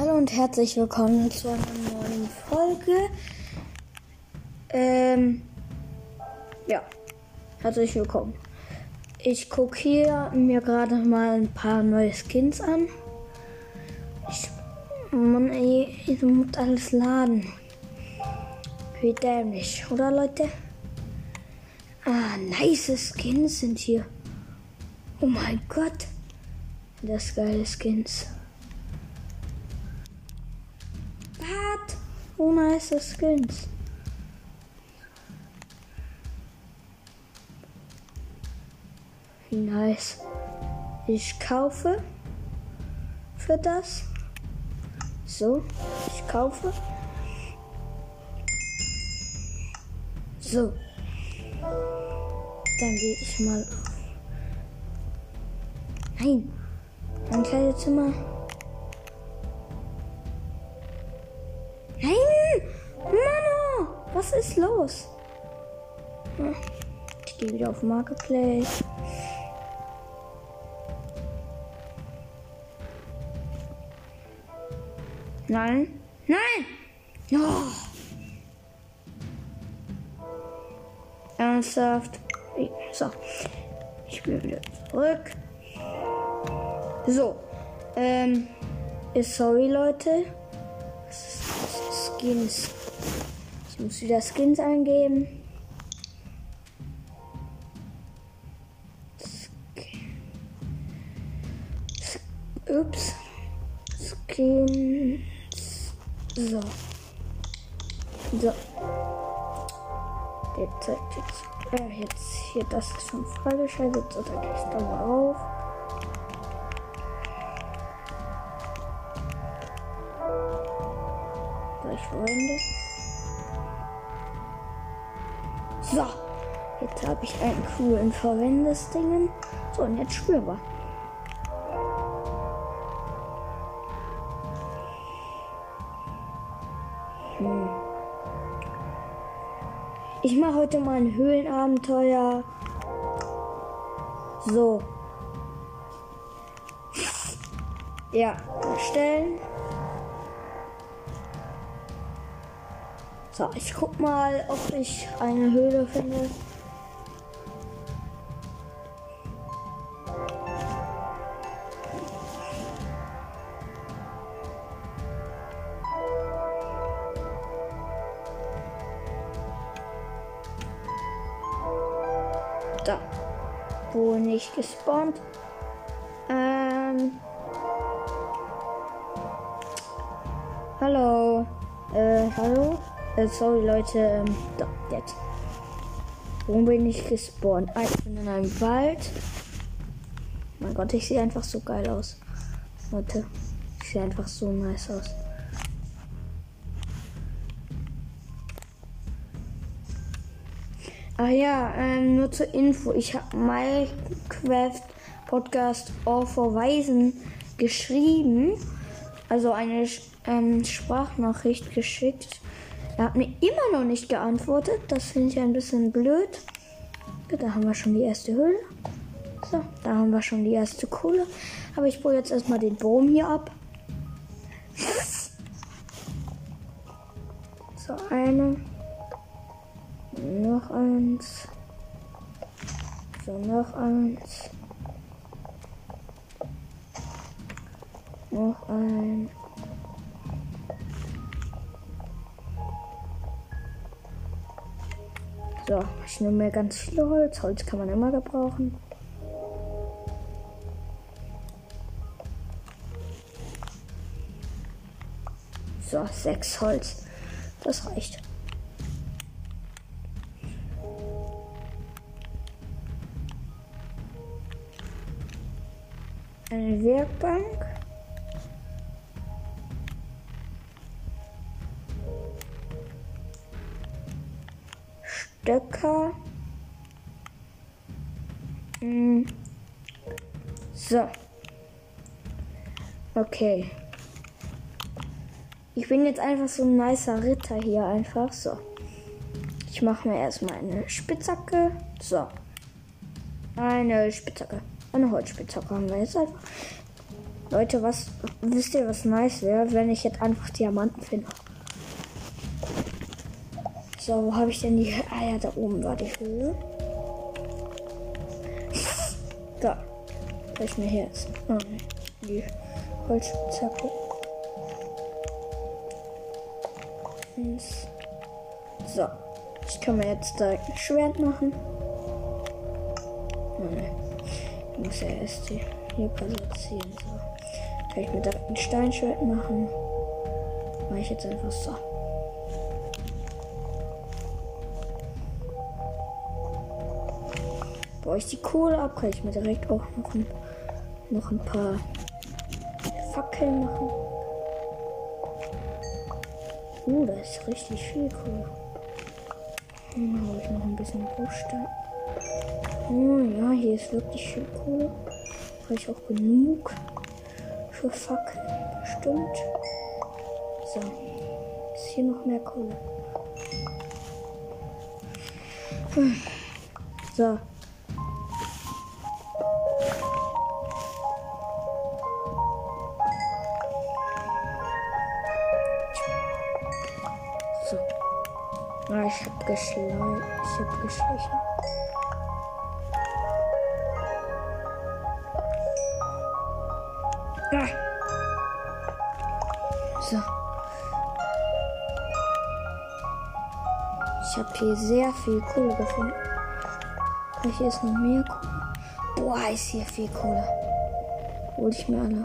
Hallo und herzlich willkommen zu einer neuen Folge. Ähm, ja, herzlich willkommen. Ich gucke hier mir gerade mal ein paar neue Skins an. Ich, Mann, ey, ich muss alles laden. Wie dämlich, oder Leute? Ah, nice Skins sind hier. Oh mein Gott. Das geile Skins. Oh, nice Skins. Wie nice. Ich kaufe für das. So, ich kaufe. So. Dann gehe ich mal auf. Nein. Mein Kleidezimmer. Nein! Was ist los? Ich gehe wieder auf Marketplace. Nein. Nein! Oh. Ernsthaft. So. Ich bin wieder zurück. So. Ähm. Sorry, Leute. Skins. Ich muss wieder Skins eingeben. Ups. Skins. So. So. Der zeigt jetzt. Äh, jetzt hier, das ist schon freigeschaltet. So, dann gehe ich da mal auf. So, ich So. Jetzt habe ich einen coolen Verwendesdingen. So, und jetzt spielen wir. Hm. Ich mache heute mal ein Höhlenabenteuer. So. Ja, erstellen. So, ich guck mal, ob ich eine Höhle finde. Da. Wo nicht gespawnt. Ähm. Hallo. Äh, sorry Leute. Ähm, da, jetzt. Wo bin ich gespawnt? Ah, ich bin in einem Wald. Mein Gott, ich sehe einfach so geil aus. Leute, ich sehe einfach so nice aus. Ah ja, ähm, nur zur Info. Ich habe Minecraft Podcast All for Weisen geschrieben. Also eine ähm, Sprachnachricht geschickt. Er hat mir immer noch nicht geantwortet. Das finde ich ein bisschen blöd. Da haben wir schon die erste Höhle. So, da haben wir schon die erste Kohle. Aber ich baue jetzt erstmal den Baum hier ab. So, eine. Noch eins. So, noch eins. Noch ein. So, ich nehme mir ganz viel Holz. Holz kann man immer gebrauchen. So, sechs Holz. Das reicht. Eine Werkbank. Stöcker. Hm. So. Okay. Ich bin jetzt einfach so ein nicer Ritter hier einfach. So. Ich mache mir erstmal eine Spitzhacke. So. Eine Spitzhacke. Eine Holzspitzhacke haben wir jetzt einfach. Leute, was wisst ihr, was nice wäre, wenn ich jetzt einfach Diamanten finde? So, wo habe ich denn die? Ah ja, da oben war die Höhe. Da. Soll ich mir oh, nee. die Holzspitzhacke. So. Ich kann mir jetzt direkt ein Schwert machen. Oh, nee. Ich muss ja erst die hier platzieren. So. Kann ich mir direkt ein Steinschwert machen. Mache ich jetzt einfach so. Baue ich die Kohle ab, kann ich mir direkt auch noch ein, noch ein paar Fackeln machen. Uh, da ist richtig viel Kohle. Dann habe ich noch ein bisschen Bruchstein. Oh ja, hier ist wirklich viel Kohle. Habe ich auch genug für Fackeln. Bestimmt. So. Ist hier noch mehr Kohle. Hm. So. Ah, ich hab geschleicht. Ich hab geschlichen. Ah. So. Ich habe hier sehr viel Kohle gefunden. Hier ist noch mehr Kohle. Boah, ist hier viel Kohle. Hol ich mir alle.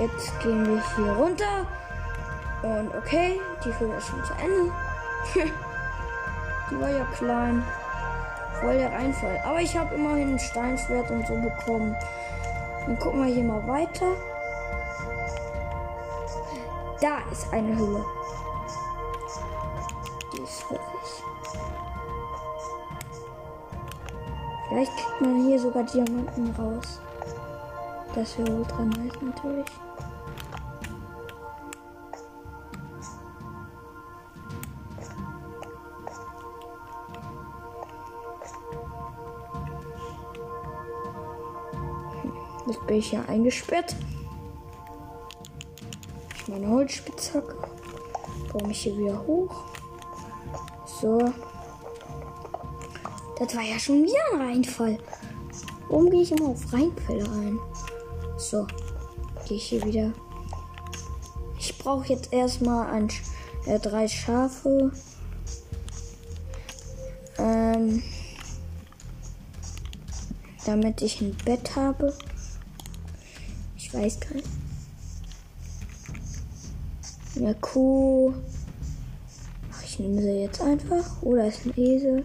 Jetzt gehen wir hier runter. Und okay, die Höhle ist schon zu Ende. die war ja klein. Voll der Reinfall. Aber ich habe immerhin ein Steinschwert und so bekommen. Dann gucken wir hier mal weiter. Da ist eine Höhle. Die ist wirklich. Vielleicht kriegt man hier sogar Diamanten raus. Das wäre ultra nice natürlich. Bin ich ja eingesperrt. Ich meine Holzspitzhacke. Baue mich hier wieder hoch. So. Das war ja schon wieder ein Reinfall. Warum gehe ich immer auf Reinfälle ein? So. Gehe ich hier wieder. Ich brauche jetzt erstmal ein, äh, drei Schafe. Ähm, damit ich ein Bett habe. Ich weiß nicht. Eine Kuh. Ach, ich nehme sie jetzt einfach. Oder ist ein Esel.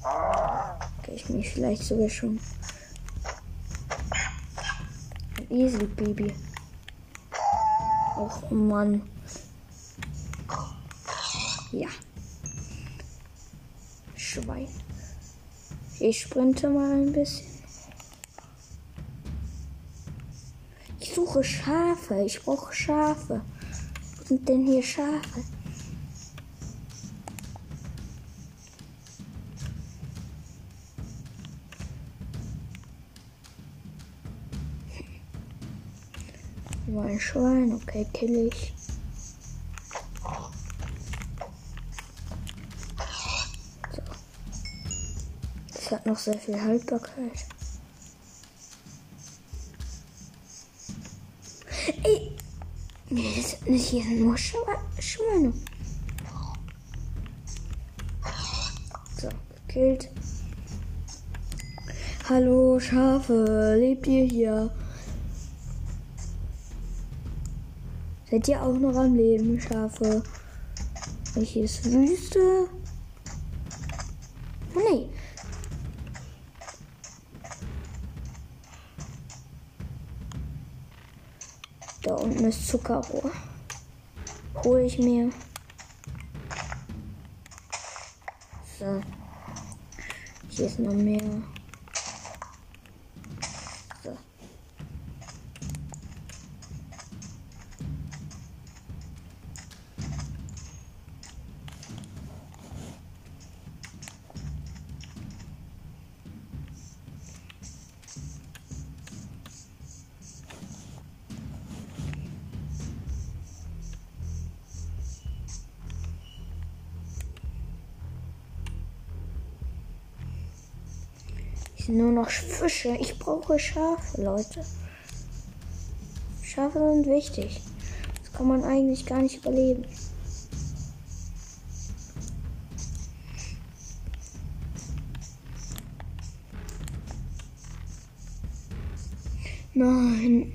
Okay, ich mich vielleicht sogar schon. Ein Eselbaby. Och Mann. Ja. Schwein. Ich sprinte mal ein bisschen. Suche Schafe. Ich brauche Schafe. Wo sind denn hier Schafe? Nur ein Schwein, okay, kill ich. So. Das hat noch sehr viel Haltbarkeit. Hier sind nur Schwe Schweine. So, gekillt. Hallo Schafe, lebt ihr hier? Seid ihr auch noch am Leben, Schafe? Hier ist Wüste. Ist Zuckerrohr. Hole ich mir. So. Hier ist noch mehr. Sind nur noch Fische. Ich brauche Schafe, Leute. Schafe sind wichtig. Das kann man eigentlich gar nicht überleben. Nein,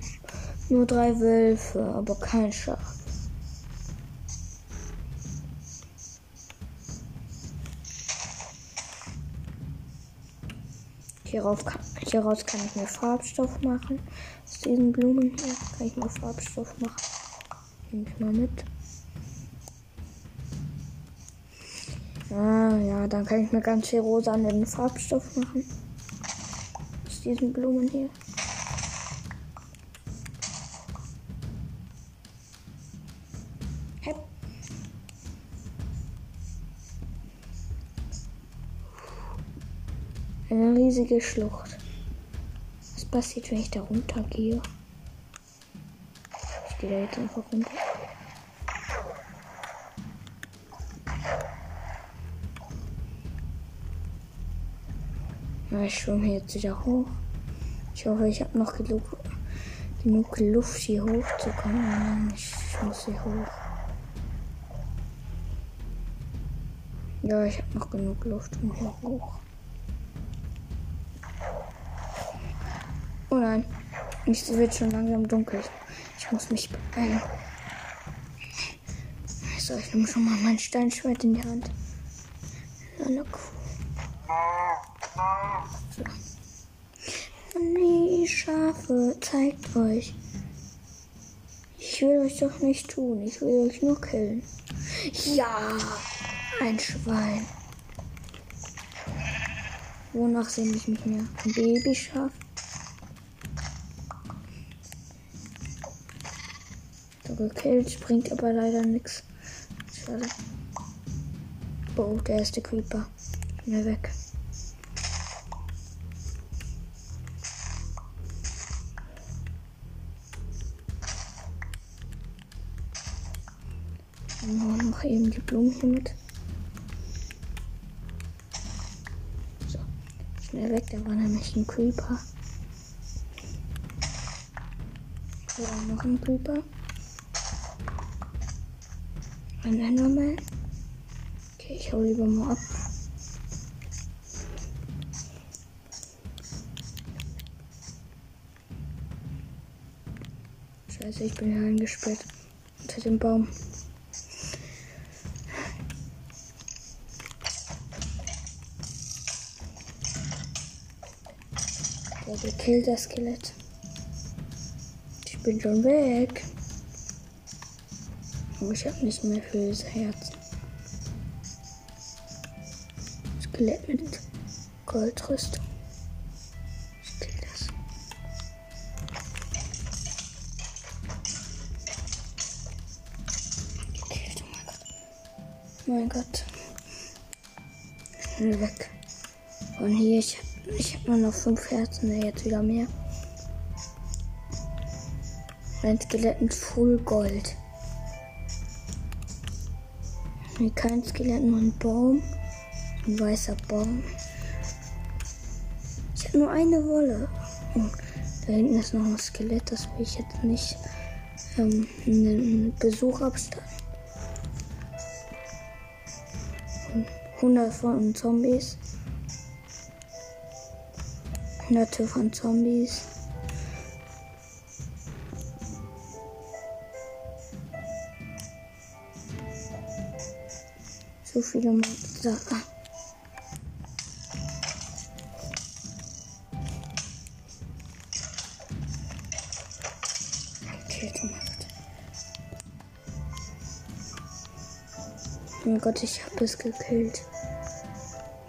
nur drei Wölfe, aber kein Schaf. Hierauf kann, hieraus kann ich mir Farbstoff machen. Aus diesen Blumen hier kann ich mir Farbstoff machen. Nehme ich mal mit. Ah, ja, dann kann ich mir ganz viel rosa an den Farbstoff machen. Aus diesen Blumen hier. Riesige Schlucht. Was passiert, wenn ich da runtergehe? Ich gehe da jetzt einfach runter. Ja, ich schwimme jetzt wieder hoch. Ich hoffe, ich habe noch genug, genug Luft hier hochzukommen. Ich, ich muss hier hoch. Ja, ich habe noch genug Luft, um hier hoch. Nein, es wird schon langsam dunkel. Ich muss mich beeilen. So, ich nehme schon mal mein Steinschwert in die Hand. Eine Kuh. So. Oh nee, Schafe, zeigt euch. Ich will euch doch nicht tun. Ich will euch nur killen. Ja, ein Schwein. Wonach sehne ich mich mehr? Ein Babyschaf? Gekillt, bringt aber leider nichts. Schade. Oh, der erste Creeper. Schnell weg. Oh, noch eben die Blumen mit. So, schnell weg, da war nämlich ein Creeper. So, noch ein Creeper. Ein Enderman. Okay, ich hau lieber mal ab. Scheiße, ich bin hier eingesperrt. Unter dem Baum. Der gekillt das Skelett. Ich bin schon weg. Aber ich habe nicht mehr für diese Herzen. Skelett mit Goldrüstung. Ich kill das. Gekillt, oh mein Gott. Mein Gott. Schnell weg. Von hier, ich, ich habe nur noch fünf Herzen, jetzt wieder mehr. Ein Skelett mit Full Gold. Kein Skelett, nur ein Baum. Ein weißer Baum. Ich habe nur eine Wolle. Und da hinten ist noch ein Skelett, das will ich jetzt nicht ähm, einen Besuch abstellen. Hundert von Zombies. Hunderte von Zombies. So viele Monster. Okay, gemacht. Oh mein Gott, ich habe es gekillt.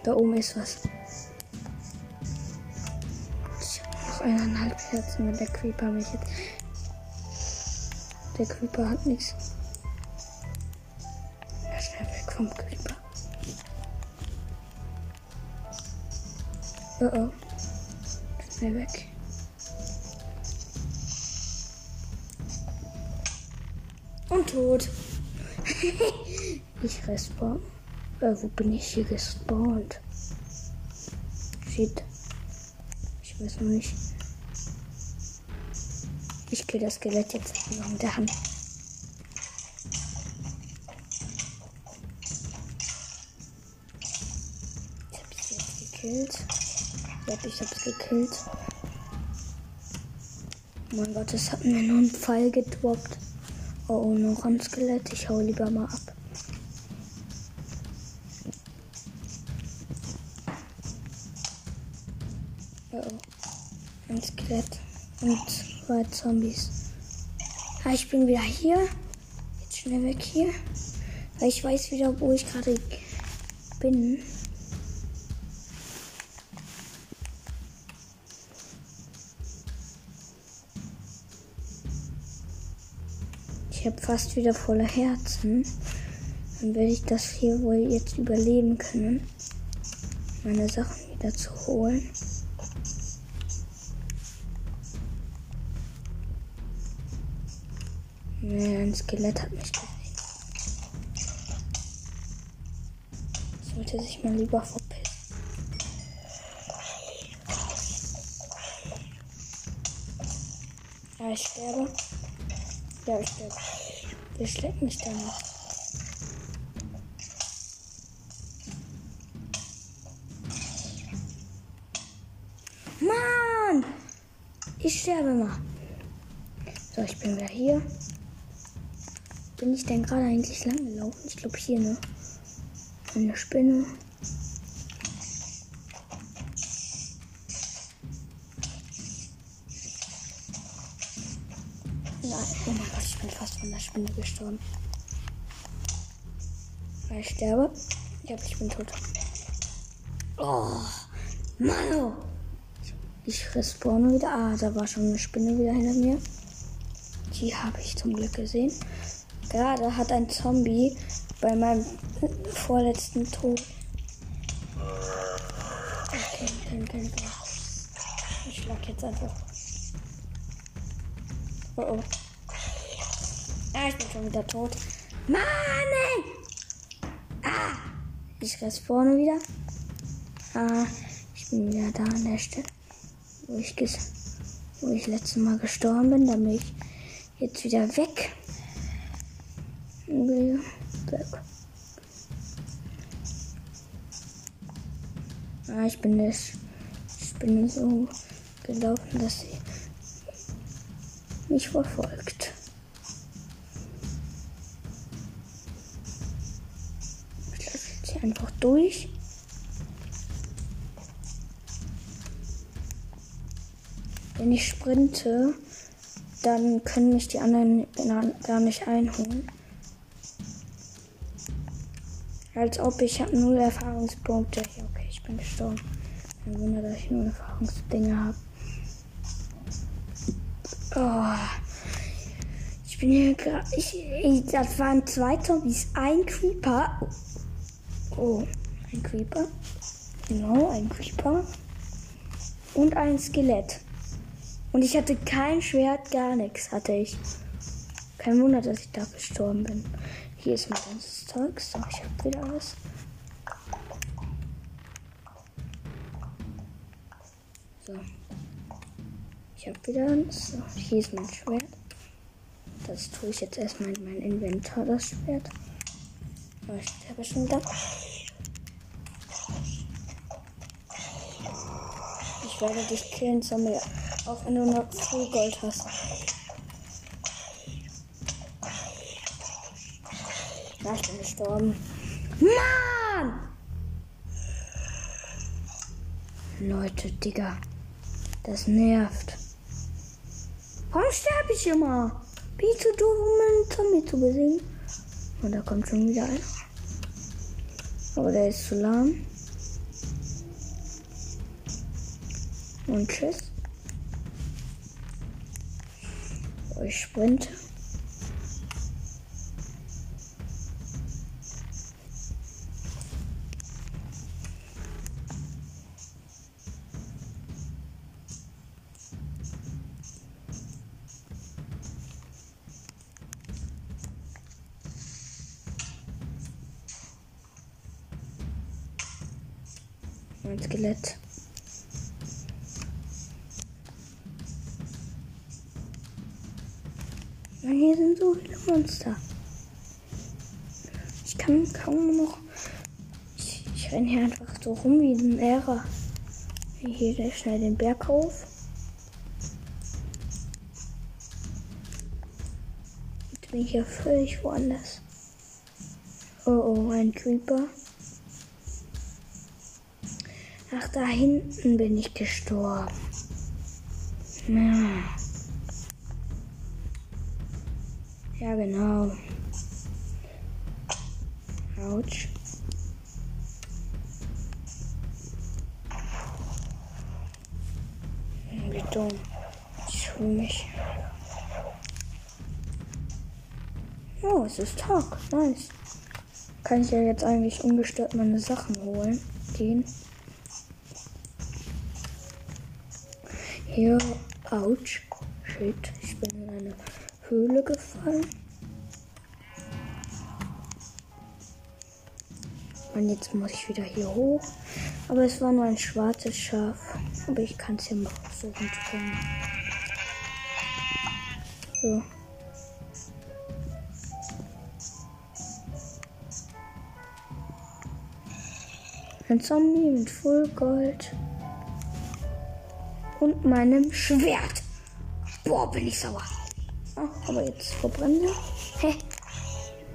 Da oben ist was. Ich habe noch eineinhalb Herzen, wenn der Creeper mich jetzt. Der Creeper hat nichts. Vom Creeper. Oh oh. Schnell weg. Und tot. ich respawn. Äh, wo bin ich hier gespawnt? Shit. Ich weiß noch nicht. Ich kill das Skelett jetzt noch in der. Gekillt. Ja, ich hab's gekillt. Mein Gott, es hat mir nur einen Pfeil gedroppt. Oh, oh, noch ein Skelett. Ich hau lieber mal ab. Oh, oh. Ein Skelett und zwei Zombies. Ah, ich bin wieder hier. Jetzt schnell weg hier. Weil ich weiß wieder, wo ich gerade bin. Fast wieder volle Herzen. Dann werde ich das hier wohl jetzt überleben können. Meine Sachen wieder zu holen. Nee, ein Skelett hat mich gesehen. Sollte sich mal lieber verpissen. Ja, ich sterbe. Ja, ich sterbe. Der schlägt mich da noch. Mann! Ich sterbe mal. So, ich bin wieder hier. Bin ich denn gerade eigentlich lang gelaufen? Ich glaube hier, ne? Eine Spinne. Nein, oh mein Gott, ich bin fast von der Spinne gestorben. Ja, Ich sterbe. Ja, ich bin tot. Oh, Mann. Ich respawne wieder. Ah, da war schon eine Spinne wieder hinter mir. Die habe ich zum Glück gesehen. Gerade hat ein Zombie bei meinem vorletzten Tod. Okay, okay, okay, okay. Ich schlag jetzt einfach. Oh oh. Ah, ich bin schon wieder tot. Mann! ey! Ah! Ich respawne wieder. Ah, ich bin wieder da an der Stelle, wo ich, wo ich letztes Mal gestorben bin. Da bin ich jetzt wieder weg. Weg. Ah, ich bin das. Ich bin so gelaufen, dass sie mich verfolgt. Einfach durch. Wenn ich sprinte, dann können mich die anderen gar nicht einholen. Als ob ich habe null Erfahrungspunkte. Ja, okay, ich bin gestorben. Kein Wunder, dass ich null Erfahrungsdinge habe. Oh. Ich bin hier gerade. Das waren zwei Zombies. Ein Creeper. Oh, ein Creeper. Genau, ein Creeper. Und ein Skelett. Und ich hatte kein Schwert, gar nichts hatte ich. Kein Wunder, dass ich da gestorben bin. Hier ist mein ganzes Zeug. So, ich habe wieder alles. So. Ich habe wieder eins. So, hier ist mein Schwert. Das tue ich jetzt erstmal in mein Inventar, das Schwert. Ich sterbe schon wieder. Ich werde dich killen, Zombie. Auch wenn du noch viel Gold hast. Ja, ich bin gestorben. Mann! Leute, Digga. Das nervt. Warum sterbe ich immer? Ich zu doof, um einen Zombie zu besiegen? Und da kommt schon wieder einer. Aber der ist zu lahm. Und tschüss. Ich sprinte. Hier schnell den Berg auf. Jetzt bin ich ja völlig woanders. Oh oh, ein Creeper. Ach, da hinten bin ich gestorben. Ja. Ja, genau. Autsch. Wie dumm. Ich hole mich. Oh, es ist Tag. Nice. Kann ich ja jetzt eigentlich ungestört meine Sachen holen. Gehen. Hier. Autsch. Shit. Ich bin in eine Höhle gefallen. Und jetzt muss ich wieder hier hoch. Aber es war nur ein schwarzes Schaf. Aber ich kann es hier mal versuchen zu kommen. So. Ein Zombie mit Full Gold. Und meinem Schwert. Boah, bin ich sauer. Ah, aber jetzt verbrennen wir. Hä?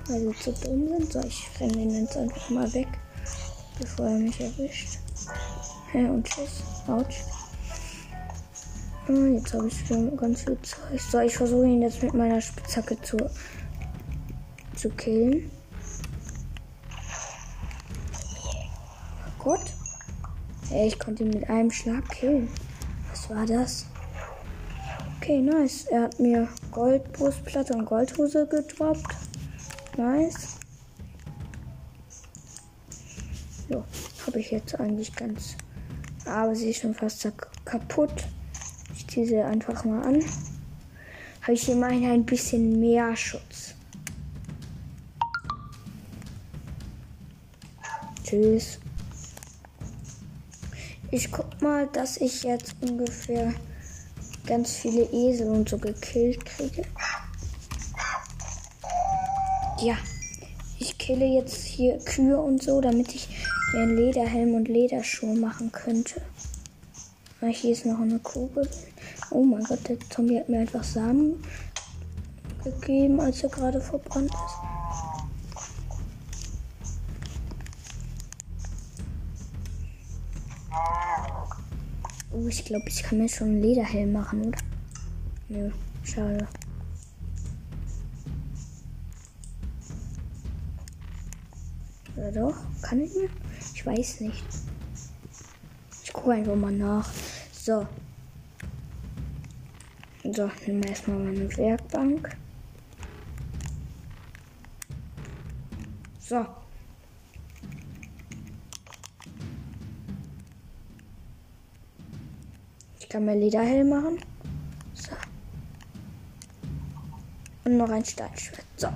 Weil wir zu dumm sind. So, ich renne den jetzt einfach mal weg, bevor er mich erwischt. Hä, und tschüss. Autsch. Ah, jetzt habe ich schon ganz viel Zeug. So, ich versuche ihn jetzt mit meiner Spitzhacke zu, zu killen. Gott. Hey, ich konnte ihn mit einem Schlag killen. Was war das? Okay, nice. Er hat mir Goldbrustplatte und Goldhose gedroppt. Nice. So, habe ich jetzt eigentlich ganz. Aber sie ist schon fast kaputt. Ich ziehe sie einfach mal an. Habe ich immerhin ein bisschen mehr Schutz. Tschüss. Ich guck mal, dass ich jetzt ungefähr ganz viele Esel und so gekillt kriege. Ja, ich kille jetzt hier Kühe und so, damit ich mir einen Lederhelm und Lederschuhe machen könnte. Ah, hier ist noch eine Kugel. Oh mein Gott, der Zombie hat mir einfach Samen gegeben, als er gerade verbrannt ist. Oh, ich glaube, ich kann mir schon einen Lederhelm machen, oder? Nö, schade. Oder doch? Kann ich mir? Ich weiß nicht. Ich gucke einfach mal nach. So. So, nehmen wir erstmal meine Werkbank. So. Ich kann mir Lederhelm machen. So. Und noch ein Steinschwert. So.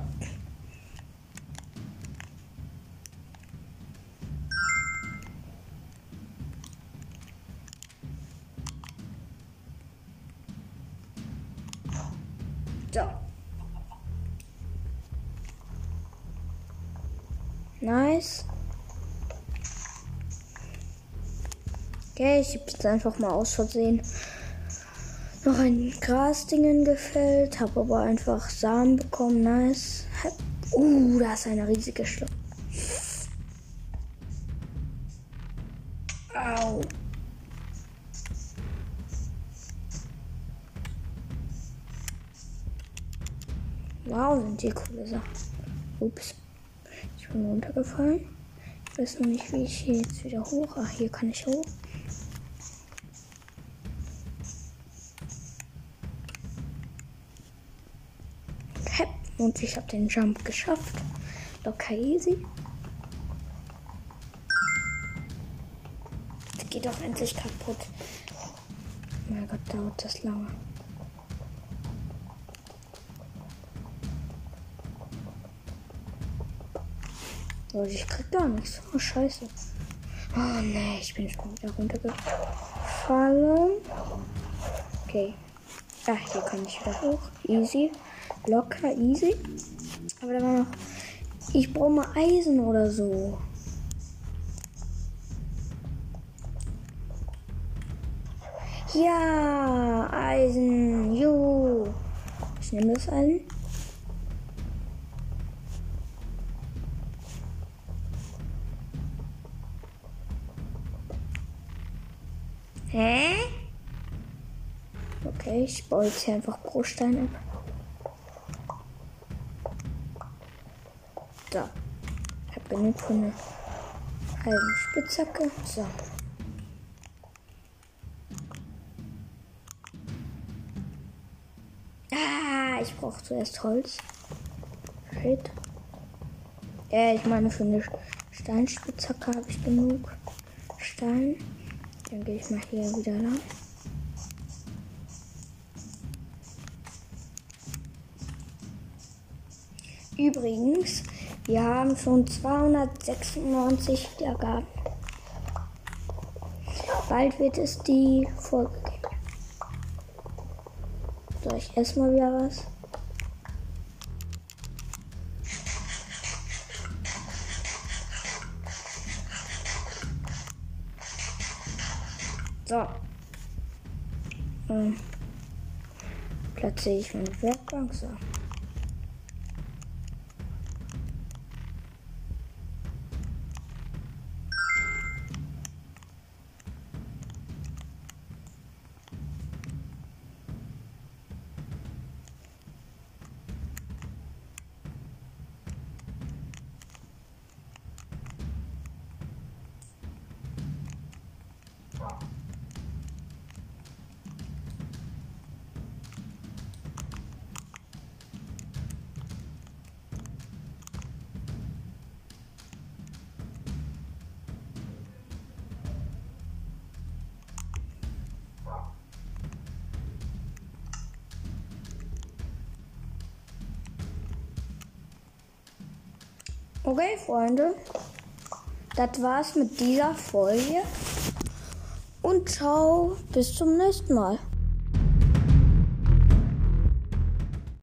Okay, ich hab's einfach mal aus Versehen noch ein Grasdingen gefällt, habe aber einfach Samen bekommen. Nice. Uh, da ist eine riesige Schlucht. Au. Wow, sind die coole Sachen. Ups. Ich bin runtergefallen. Ich weiß noch nicht, wie ich hier jetzt wieder hoch. Ach, hier kann ich hoch. Und ich habe den Jump geschafft. Locker easy. Jetzt geht doch endlich kaputt. Oh mein Gott, dauert das lange. Leute, ich krieg gar nichts. Oh, scheiße. Oh, nee, ich bin schon wieder runtergefallen. Okay. Ach, hier kann ich wieder hoch. Easy. Locker, easy. Aber da war noch. Ich brauche mal Eisen oder so. Ja, Eisen. Jo. Ich nehme das Eisen. Hä? Okay, ich baue jetzt hier einfach pro Stein ab. So. Ich habe genug von einer halben Spitzhacke. So. Ah, ich brauche zuerst Holz. Shit. Ja, ich meine, für eine Steinspitzhacke habe ich genug Stein. Dann gehe ich mal hier wieder lang. Übrigens, wir haben schon 296 Wiedergaben. Bald wird es die Folge geben. So, ich esse mal wieder was. So. Ähm, platziere ich meine Werkbank. So. Okay, Freunde. Das war's mit dieser Folge. Und ciao, bis zum nächsten Mal.